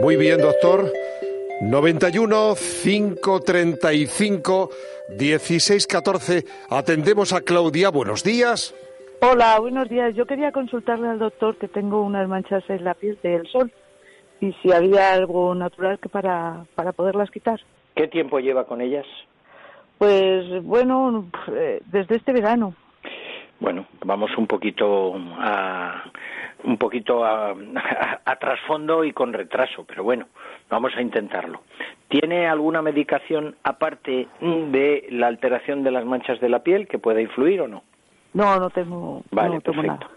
Muy bien, doctor. 91 535 1614. Atendemos a Claudia. Buenos días. Hola, buenos días. Yo quería consultarle al doctor que tengo unas manchas en la piel del sol y si había algo natural que para, para poderlas quitar. ¿Qué tiempo lleva con ellas? Pues bueno, eh, desde este verano. Bueno, vamos un poquito a un poquito a, a, trasfondo y con retraso, pero bueno, vamos a intentarlo. ¿Tiene alguna medicación aparte de la alteración de las manchas de la piel que pueda influir o no? No, no tengo, vale, no tengo perfecto.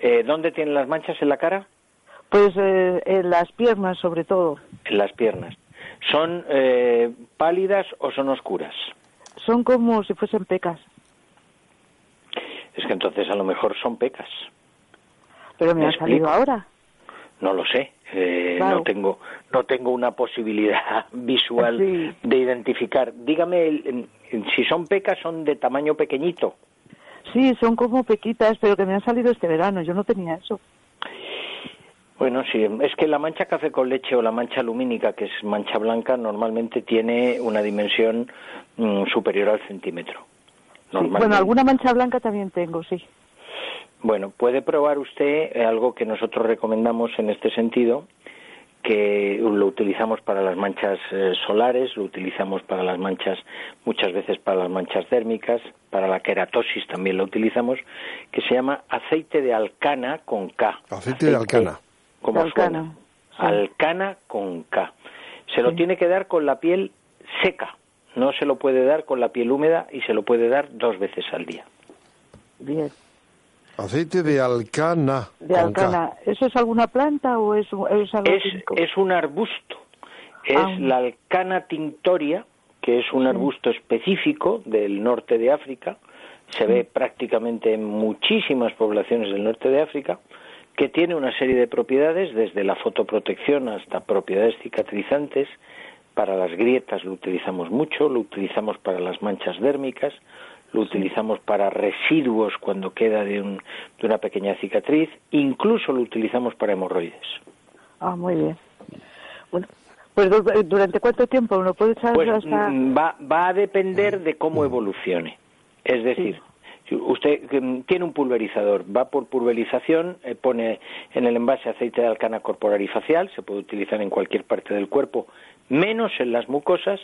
Eh, ¿Dónde tiene las manchas en la cara? Pues eh, en las piernas, sobre todo. En las piernas. ¿Son eh, pálidas o son oscuras? Son como si fuesen pecas. Es que entonces a lo mejor son pecas. Pero me, ha salido ahora. No lo sé. Eh, No tengo no tengo una posibilidad visual de identificar. Dígame, si son pecas, son de tamaño pequeñito. Sí, son como pequitas, pero que me han salido este verano. Yo no tenía eso. Bueno, sí, es que la mancha café con leche o la mancha lumínica, que es mancha blanca, normalmente tiene una dimensión mm, superior al centímetro. Bueno, alguna mancha blanca también tengo, sí. Bueno, puede probar usted eh, algo que nosotros recomendamos en este sentido, que lo utilizamos para las manchas eh, solares, lo utilizamos para las manchas, muchas veces para las manchas térmicas, para la queratosis también lo utilizamos, que se llama aceite de alcana con K. Aceite, de alcana. Como alcana. Alcana con K. Se lo tiene que dar con la piel seca, no se lo puede dar con la piel húmeda y se lo puede dar dos veces al día. Bien. Aceite de alcana. De alcana. ¿Eso es alguna planta o es, es algo es, un arbusto. Es ah. la alcana tintoria, que es un arbusto específico del norte de África. Se ve prácticamente en muchísimas poblaciones del norte de África, que tiene una serie de propiedades, desde la fotoprotección hasta propiedades cicatrizantes. Para las grietas lo utilizamos mucho, lo utilizamos para las manchas dérmicas, lo utilizamos para residuos cuando queda de, un, de una pequeña cicatriz, incluso lo utilizamos para hemorroides. Ah, muy bien. Bueno, pues durante cuánto tiempo uno puede echar pues, mm, va, va a depender de cómo evolucione. Es decir, usted mm, tiene un pulverizador, va por pulverización, eh, pone en el envase aceite de alcana corporal y facial, se puede utilizar en cualquier parte del cuerpo, menos en las mucosas,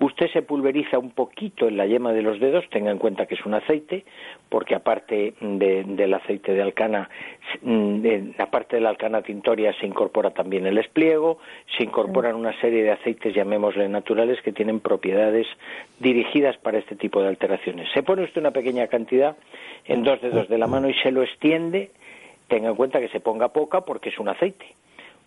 Usted se pulveriza un poquito en la yema de los dedos, tenga en cuenta que es un aceite, porque aparte del aceite de alcana, mm, aparte de la alcana tintoria se incorpora también el espliego, se incorporan una serie de aceites, llamémosle naturales, que tienen propiedades dirigidas para este tipo de alteraciones. Se pone usted una pequeña cantidad en dos dedos de la mano y se lo extiende, tenga en cuenta que se ponga poca porque es un aceite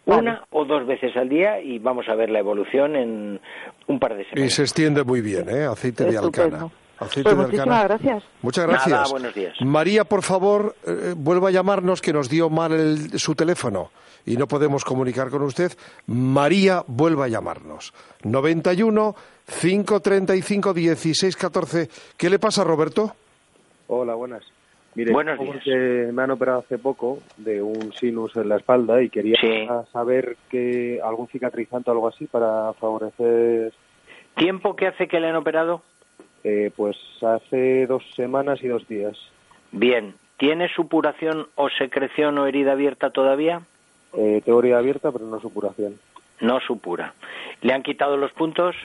una o dos veces al día y vamos a ver la evolución en un par de semanas. Y se extiende muy bien, ¿eh? Aceite de alcana. Aceite pues de alcana. gracias. Muchas gracias. Nada, buenos días. María, por favor, eh, vuelva a llamarnos que nos dio mal su teléfono y no podemos comunicar con usted. María, vuelva a llamarnos. 91 535 1614. ¿Qué le pasa, Roberto? Hola, buenas. Mire, Buenos días. me han operado hace poco de un sinus en la espalda y quería saber que algún cicatrizante o algo así para favorecer. ¿Tiempo que hace que le han operado? Eh, pues hace dos semanas y dos días. Bien. ¿Tiene supuración o secreción o herida abierta todavía? Eh, teoría abierta, pero no supuración. No supura. ¿Le han quitado los puntos?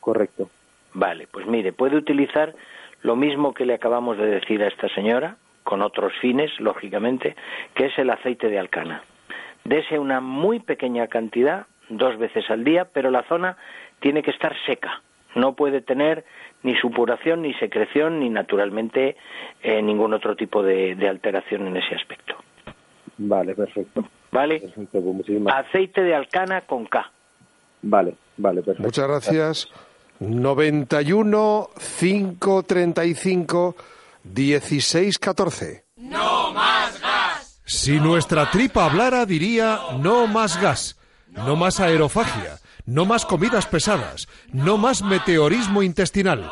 Correcto. Vale, pues mire, puede utilizar lo mismo que le acabamos de decir a esta señora, con otros fines, lógicamente, que es el aceite de alcana. Dese una muy pequeña cantidad, dos veces al día, pero la zona tiene que estar seca. No puede tener ni supuración, ni secreción, ni naturalmente eh, ningún otro tipo de, alteración en ese aspecto. Vale, perfecto. ¿Vale? Pues aceite de alcana con K. Vale, vale, perfecto. Muchas gracias. 91 535 1614. ¡No más gas! Si nuestra tripa hablara, diría no más gas, no más aerofagia, no más comidas pesadas, no más meteorismo intestinal,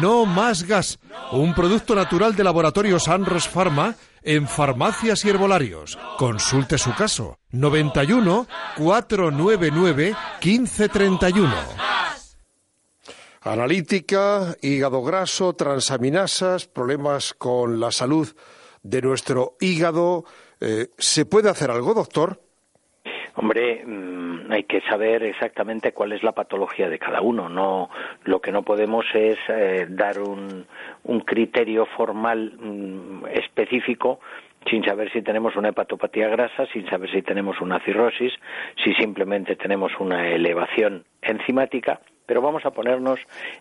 no más gas. Un producto natural de laboratorio Sanros Pharma en farmacias y herbolarios. Consulte su caso. 91 499 1531. Analítica, hígado graso, transaminasas, problemas con la salud de nuestro hígado. Eh, ¿Se puede hacer algo, doctor? Hombre, mm, hay que saber exactamente cuál es la patología de cada uno. No, lo que no podemos es eh, dar un, un, criterio formal mm, específico sin saber si tenemos una hepatopatía grasa, sin saber si tenemos una cirrosis, si simplemente tenemos una elevación enzimática pero vamos a ponernos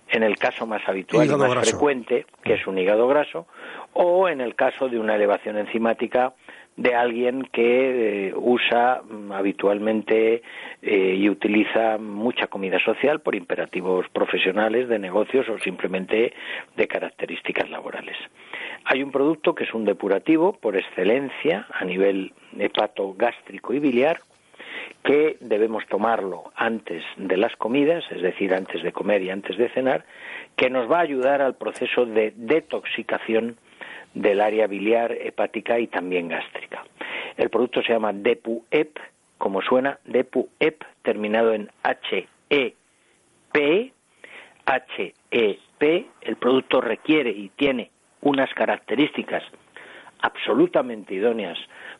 en el caso más habitual y más frecuente, que es un hígado graso, o en el caso de una elevación enzimática de alguien que eh, usa mm, habitualmente eh, y utiliza mucha comida social por imperativos profesionales, de negocios o simplemente de características laborales. Hay un producto que es un depurativo por excelencia a nivel hepato gástrico y biliar, que debemos tomarlo antes de las comidas, es decir, antes de comer y antes de cenar, que nos va a ayudar al proceso de detoxicación del área biliar, hepática y también gástrica. El producto se llama Depu-EP, como suena, Depu-EP, terminado en H-E-P, H-E-P. El producto requiere y tiene unas características absolutamente idóneas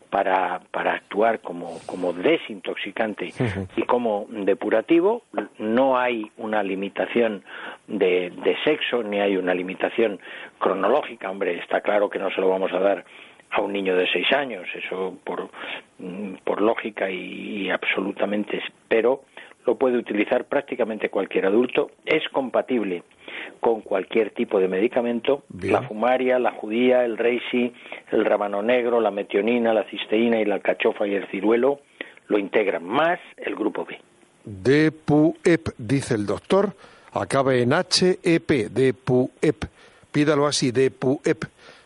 para, para actuar como, como desintoxicante y como depurativo. No hay una limitación de, de sexo ni hay una limitación cronológica. Hombre, está claro que no se lo vamos a dar a un niño de seis años, eso por, mm, por lógica y, y absolutamente, pero lo puede utilizar prácticamente cualquier adulto, es compatible con cualquier tipo de medicamento, la fumaria, la judía, el reishi, el rábano negro, la metionina, la cisteína y la alcachofa y el ciruelo lo integran, más el grupo B. DPUEP, dice el doctor, acaba en HEP, DPUEP. Pídalo así, DPUEP.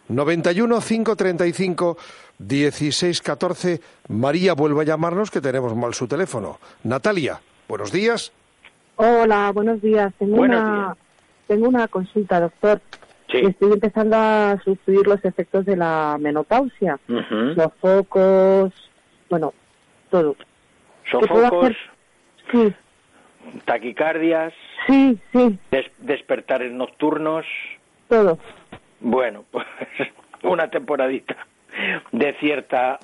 91 535 1614. María, vuelve a llamarnos que tenemos mal su teléfono. Natalia, buenos días. Hola, buenos días. Tengo una tengo una consulta, doctor. Estoy empezando a sufrir los efectos de la menopausia, los focos, bueno, todo. ¿Sofocos? Sí. ¿Taquicardias? Sí, sí. ¿Despertares nocturnos? Todo. Bueno, pues una temporadita de cierta,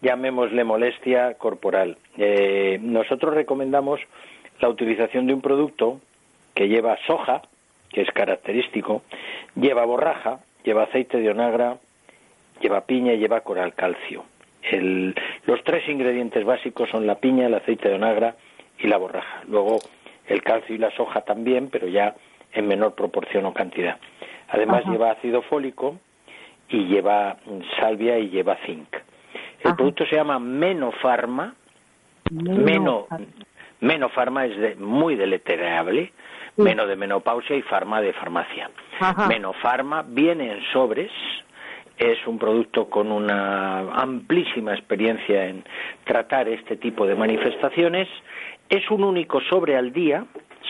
llamémosle molestia corporal. Eh, nosotros recomendamos la utilización de un producto que lleva soja, que es característico, lleva borraja, lleva aceite de onagra, lleva piña y lleva coral calcio. los tres ingredientes básicos son la piña, el aceite de onagra y la borraja. Luego el calcio y la soja también, pero ya en menor proporción o cantidad. Además lleva ácido fólico y lleva salvia y lleva zinc. El producto se llama Menofarma. Meno, Menofarma es de, muy deletreable Meno de menopausia y Farma de farmacia. Menofarma viene en sobres, es un producto con una amplísima experiencia en tratar este tipo de manifestaciones. Es un único sobre al día,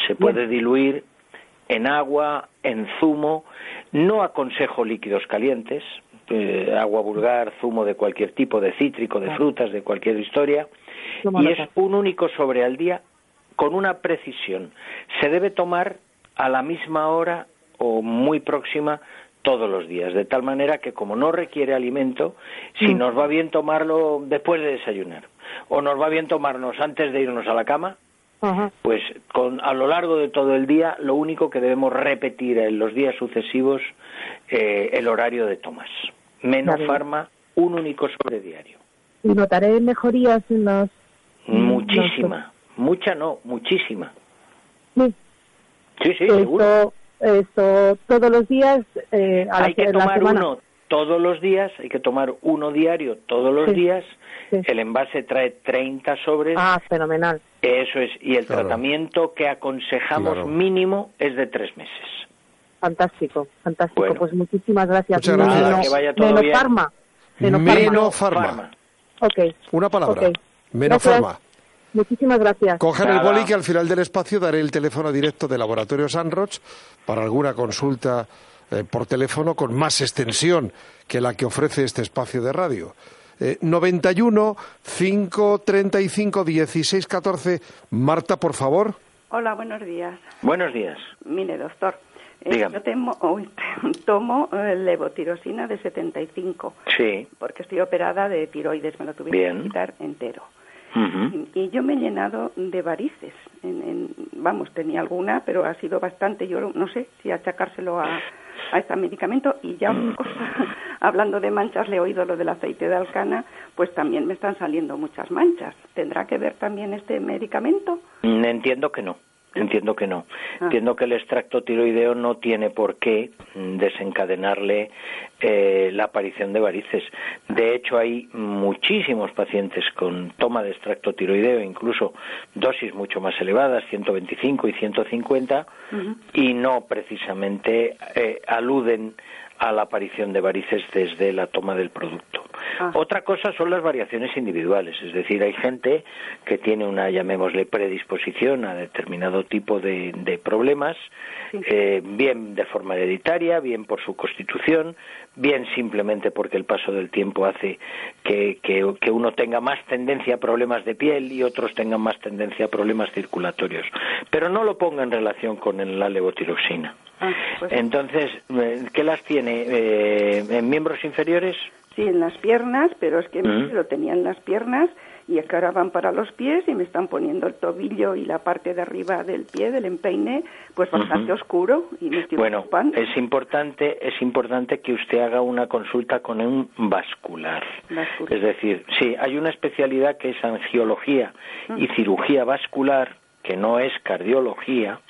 se puede diluir en agua, en zumo. No aconsejo líquidos calientes, eh, agua vulgar, zumo de cualquier tipo, de cítrico, de frutas, de cualquier historia. Y es un único sobre al día con una precisión. Se debe tomar a la misma hora o muy próxima todos los días, de tal manera que como no requiere alimento, si mm. nos va bien tomarlo después de desayunar o nos va bien tomarnos antes de irnos a la cama, pues con, a lo largo de todo el día lo único que debemos repetir en los días sucesivos eh, el horario de tomas. Menos farma, un único sobre diario. ¿Y notaré mejorías en las... Muchísima, Mucha no, muchísima. Sí, sí, seguro. Esto todos los días. Eh, hay que tomar uno todos los días, hay que tomar uno diario todos los días. El envase trae 30 sobres. Ah, fenomenal. Eso es. Y el tratamiento que aconsejamos mínimo es de tres meses. Fantástico, fantástico. Pues muchísimas gracias. Muchas gracias. que vaya todo Menofarma. Menofarma. Ok. Una palabra. Menofarma. Muchísimas gracias. Cojan el boli que al final del espacio daré el teléfono directo de Laboratorio Sanroch para alguna consulta eh, por teléfono con más extensión que la que ofrece este espacio de radio. 91 535 16 14. Marta, por favor. Hola, buenos días. Buenos días. Mire, doctor, eh, yo temo, tomo eh, levotirosina de 75. Sí. Porque estoy operada de tiroides, me lo tuvieron que quitar entero. y, yo me he llenado de varices. vamos, tenía alguna, pero ha sido bastante. Yo no sé si achacárselo a, a este medicamento. Y ya una cosa, hablando de manchas, le he oído lo del aceite de alcana, pues también me están saliendo muchas manchas. ¿Tendrá que ver también este medicamento? Entiendo que no. Entiendo que no. Ah. Entiendo que el extracto tiroideo no tiene por qué desencadenarle eh, la aparición de varices. De hecho, hay muchísimos pacientes con toma de extracto tiroideo, incluso dosis mucho más elevadas, 125 y 150, y no precisamente eh, aluden a la aparición de varices desde la toma del producto. Ah. Otra cosa son las variaciones individuales, es decir, hay gente que tiene una, llamémosle, predisposición a determinado tipo de, problemas, eh, bien de forma hereditaria, bien por su constitución, bien simplemente porque el paso del tiempo hace que, que, uno tenga más tendencia a problemas de piel y otros tengan más tendencia a problemas circulatorios. Pero no lo ponga en relación con la levotiroxina. Ah, pues Entonces, eh, ¿qué las tiene? Eh, ¿En miembros inferiores? Sí, en las piernas, pero es que mm. lo tenía en las piernas y es que ahora van para los pies y me están poniendo el tobillo y la parte de arriba del pie, del empeine, pues bastante oscuro y me estoy Bueno, es importante, es importante que usted haga una consulta con un vascular. vascular. Es decir, sí, hay una especialidad que es angiología y cirugía vascular, que no es cardiología.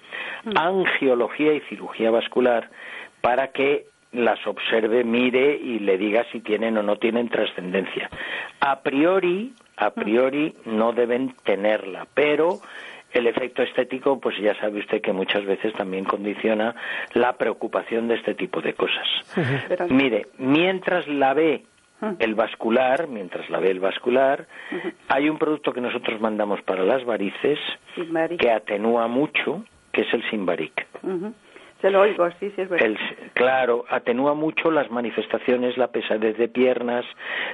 Angiología y cirugía vascular para que las observe, mire y le diga si tienen o no tienen trascendencia. A priori, a priori no deben tenerla, pero el efecto estético, pues ya sabe usted que muchas veces también condiciona la preocupación de este tipo de cosas. Mire, mientras la ve el vascular, mientras la ve el vascular, hay un producto que nosotros mandamos para las varices. que atenúa mucho, que es el Simbaric. Se lo oigo, sí, sí es verdad. claro, atenúa mucho las manifestaciones, la pesadez de piernas,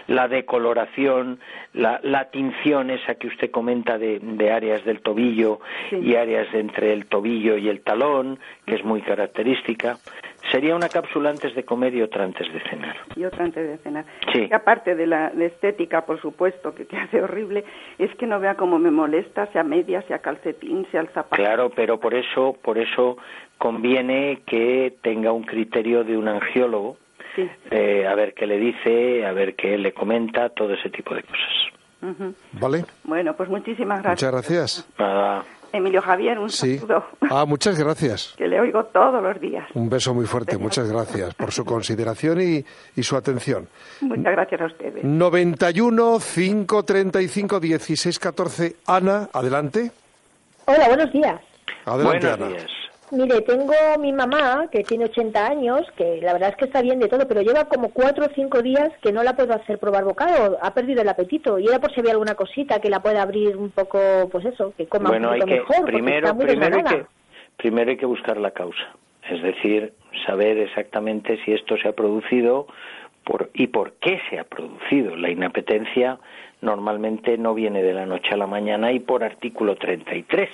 la decoloración, la, la tinción esa que usted comenta de, de áreas del tobillo y áreas entre el tobillo y el talón, que es muy característica. Sería una cápsula antes de comer y otra antes de cenar. Y otra antes de cenar. Sí. Y aparte de la estética, por supuesto, que te hace horrible, es que no vea cómo me molesta, sea media, sea calcetín, sea el zapato. Claro, pero por eso, por eso conviene que tenga un criterio de un angiólogo, sí. eh, a ver qué le dice, a ver qué le comenta, todo ese tipo de cosas. ¿Vale? Bueno, pues muchísimas gracias. Muchas gracias. Nada. Emilio Javier, un sí. saludo. Ah, muchas gracias. que le oigo todos los días. Un beso muy fuerte, muchas gracias por su consideración y, y, su atención. Muchas gracias a ustedes. 91 535 16 14. Ana, adelante. Hola, buenos días. Adelante, buenos Ana. Días. Mire, tengo mi mamá, que tiene 80 años, que la verdad es que está bien de todo, pero lleva como cuatro o cinco días que no la puedo hacer probar bocado, ha perdido el apetito, y era por si había alguna cosita que la pueda abrir un poco, pues eso, que coma un poquito mejor, primero, primero hay que, primero hay que buscar la causa, es decir, saber exactamente si esto se ha producido por, y por qué se ha producido. La inapetencia normalmente no viene de la noche a la mañana y por artículo 33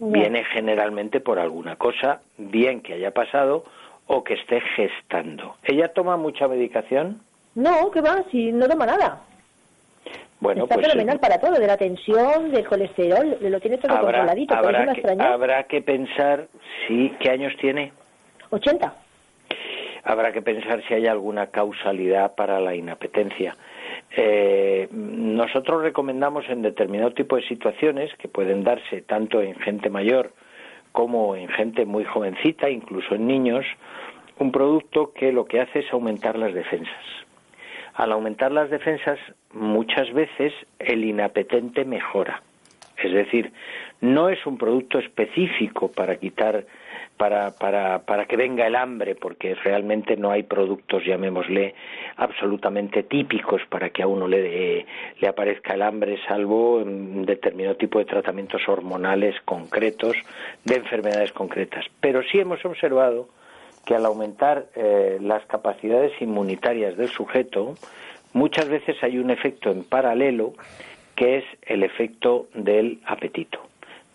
viene generalmente por alguna cosa, bien que haya pasado o que esté gestando. ¿Ella toma mucha medicación? No, que va, si no toma nada. Bueno, Está pues, fenomenal para todo, de la tensión, del colesterol, lo tiene todo controladito. Habrá, que, habrá que pensar si, ¿qué años tiene? 80. Habrá que pensar si hay alguna causalidad para la inapetencia. Eh, nosotros recomendamos en determinado tipo de situaciones que pueden darse tanto en gente mayor como en gente muy jovencita, incluso en niños, un producto que lo que hace es aumentar las defensas. Al aumentar las defensas, muchas veces el inapetente mejora. Es decir, no es un producto específico para quitar para, para, para que venga el hambre, porque realmente no hay productos, llamémosle, absolutamente típicos para que a uno le, le aparezca el hambre, salvo en determinado tipo de tratamientos hormonales concretos de enfermedades concretas. Pero sí hemos observado que al aumentar eh, las capacidades inmunitarias del sujeto, muchas veces hay un efecto en paralelo que es el efecto del apetito,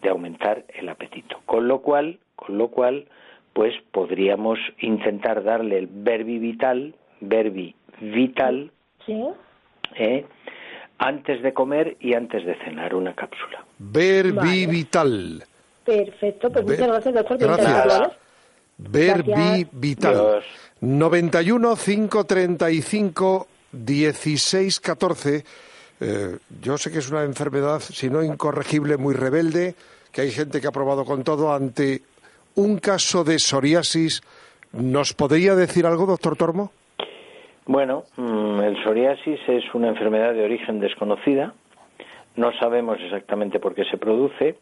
de aumentar el apetito. Con lo cual, con lo cual, pues podríamos intentar darle el verbi vital, verbi vital, ¿eh? antes de comer y antes de cenar una cápsula. Verbi vital. Perfecto, pues muchas gracias, doctor. Gracias. Verbi vital. 91 535 16 14. yo sé que es una enfermedad, si no incorregible, muy rebelde, que hay gente que ha probado con todo ante un caso de psoriasis. ¿Nos podría decir algo, doctor Tormo? Bueno, mm, el psoriasis es una enfermedad de origen desconocida. No sabemos exactamente por qué se produce.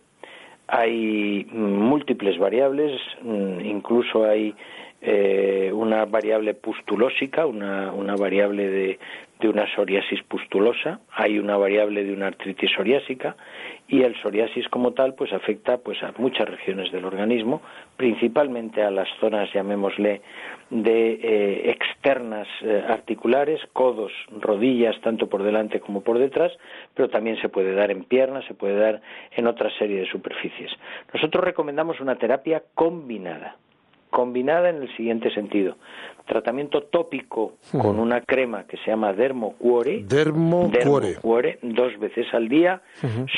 Hay múltiples variables, mm, incluso hay eh, una variable pustulósica, una, una variable de, de una psoriasis pustulosa, hay una variable de una artritis psoriásica y el psoriasis como tal pues afecta pues a muchas regiones del organismo, principalmente a las zonas llamémosle de eh, externas eh, articulares, codos, rodillas tanto por delante como por detrás, pero también se puede dar en piernas, se puede dar en otra serie de superficies. Nosotros recomendamos una terapia combinada combinada en el siguiente sentido. Tratamiento tópico con una crema que se llama Dermocuore, Dermocuore, dos veces al día,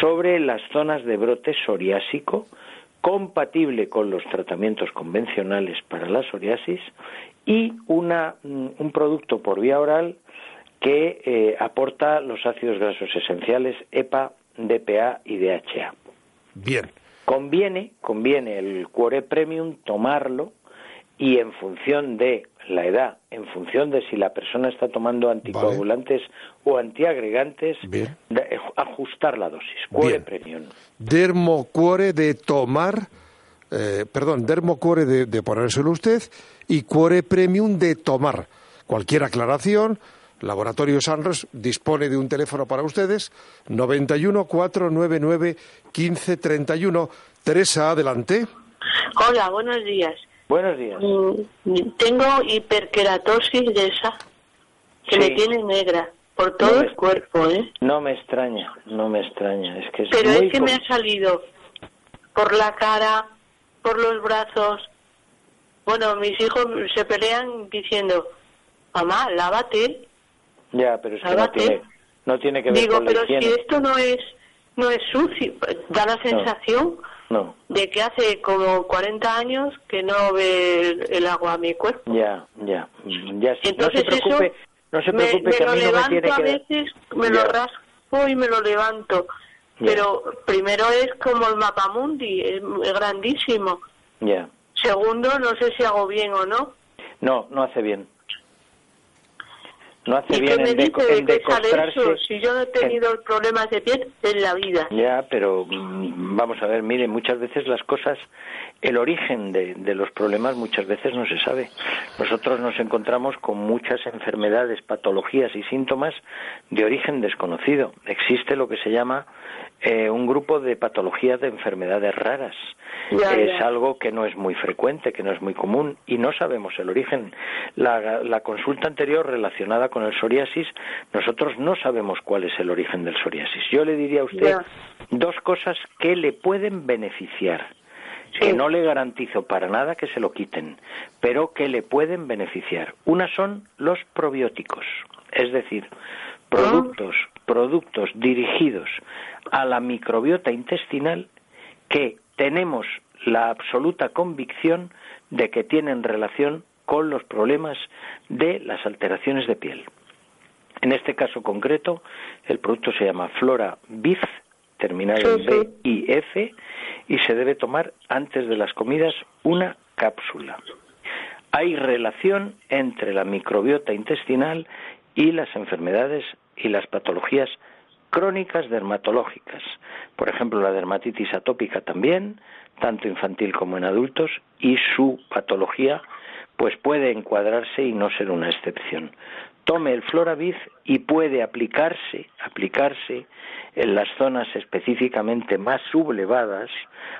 sobre las zonas de brote psoriásico, compatible con los tratamientos convencionales para la psoriasis, y una, mm, un producto por vía oral que eh, aporta los ácidos grasos esenciales EPA, DPA y DHA. Bien. Conviene, conviene el Cuore Premium tomarlo y en función de la edad, en función de si la persona está tomando anticoagulantes o antiagregantes, eh, ajustar la dosis. Cuore premium. Dermocuore de tomar, eh, perdón, dermocuore de, de ponérselo usted y cuore premium de tomar. Cualquier aclaración, Laboratorio Sanros dispone de un teléfono para ustedes, 91 499 1531. Teresa, adelante. Hola, buenos días. Buenos días. Mm, tengo hiperkeratosis de esa que me tiene negra por todo el cuerpo, ¿eh? No me extraña, no me extraña. Es que es Pero es que me ha salido por la cara, por los brazos. Bueno, mis hijos se pelean diciendo, mamá, lávate. Ya, pero es que no tiene, no tiene que ver Digo, con la pero si esto no es, no es sucio, da la sensación... No. De que hace como 40 años que no ve el, agua a mi cuerpo. Ya, ya. ya Entonces no se preocupe, eso no se preocupe me, que lo a mí levanto no me tiene a veces, me lo raspo y me lo levanto. Pero primero es como el mapamundi, es grandísimo. Ya. Segundo, no sé si hago bien o no. No, no hace bien no hace ¿Y bien me en, de, de eso? Si yo no he tenido problemas de piel en la vida. Ya, pero mm, vamos a ver, mire, muchas veces las cosas, el origen de, de, los problemas muchas veces no se sabe. Nosotros nos encontramos con muchas enfermedades, patologías y síntomas de origen desconocido. Existe lo que se llama eh, un grupo de patologías de enfermedades raras. es algo que no es muy frecuente, que no es muy común y no sabemos el origen. La, la consulta anterior relacionada con el psoriasis, nosotros no sabemos cuál es el origen del psoriasis. Yo le diría a usted dos cosas que le pueden beneficiar. que no le garantizo para nada que se lo quiten, pero que le pueden beneficiar. Una son los probióticos, es decir, productos, productos dirigidos a la microbiota intestinal que tenemos la absoluta convicción de que tienen relación con los problemas de las alteraciones de piel. En este caso concreto, el producto se llama Flora Bif, terminado en B y F, y se debe tomar antes de las comidas una cápsula. Hay relación entre la microbiota intestinal y las enfermedades y las patologías crónicas dermatológicas. Por ejemplo, la dermatitis atópica también, tanto infantil como en adultos, y su patología pues puede encuadrarse y no ser una excepción. Tome el Floraviz y puede aplicarse, aplicarse en las zonas específicamente más sublevadas,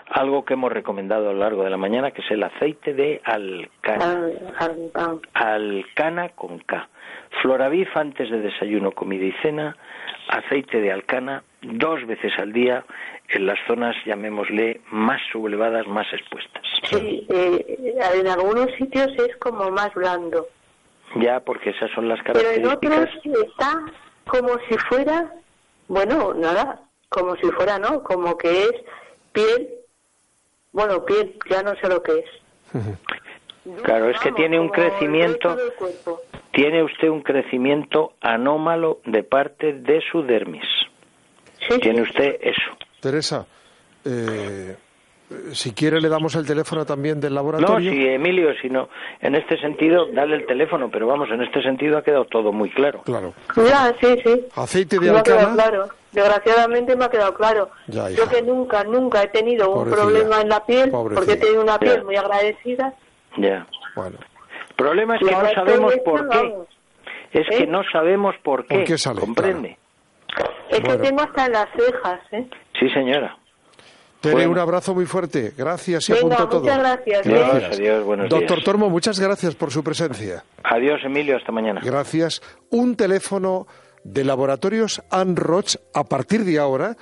algo que hemos recomendado a lo largo de la mañana, que es el aceite de alcana. Alcana con K. Floravif antes de desayuno, comida y cena, aceite de alcana dos veces al día en las zonas, llamémosle, más sublevadas, más expuestas. Sí, eh, en algunos sitios es como más blando. Ya, porque esas son las características. Pero en otros está como si fuera, bueno, nada, como si fuera, ¿no? Como que es piel, bueno, piel, ya no sé lo que es. Claro, es que tiene un crecimiento, tiene usted un crecimiento anómalo de parte de su dermis. tiene usted eso. Teresa, eh, si quiere le damos el teléfono también del laboratorio. No, si Emilio, si no, en este sentido, dale el teléfono, pero vamos, en este sentido ha quedado todo muy claro. Claro. Ya, sí, sí. Aceite de alcana. claro. Desgraciadamente me ha quedado claro. Yo que nunca, nunca he tenido un problema en la piel, porque he tenido una piel muy agradecida. Ya. Bueno. El problema es que no sabemos por qué. Es que ¿Eh? no sabemos por qué. ¿Comprende? Es que tengo hasta las cejas, ¿eh? Sí, señora. Tere, un abrazo muy fuerte. Gracias y apunto todo. Muchas gracias. Adiós, Doctor Tormo, muchas gracias por su presencia. Adiós, Emilio, hasta mañana. Gracias. Un teléfono de laboratorios Anroch a partir de ahora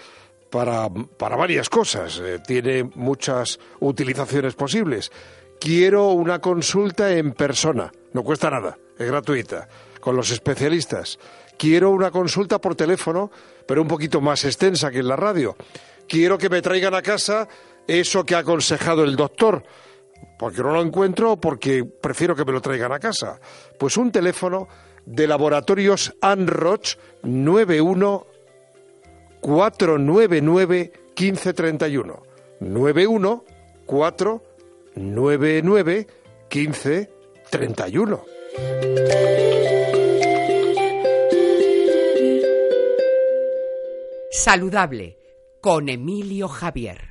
para, para varias cosas. Eh, tiene muchas utilizaciones posibles. Quiero una consulta en persona. No cuesta nada. Es gratuita. Con los especialistas. Quiero una consulta por teléfono, pero un poquito más extensa que en la radio quiero que me traigan a casa eso que ha aconsejado el doctor, porque no lo encuentro o porque prefiero que me lo traigan a casa. Pues un teléfono de laboratorios Anroch 91 499 1531. 91 499 1531. Saludable con Emilio Javier.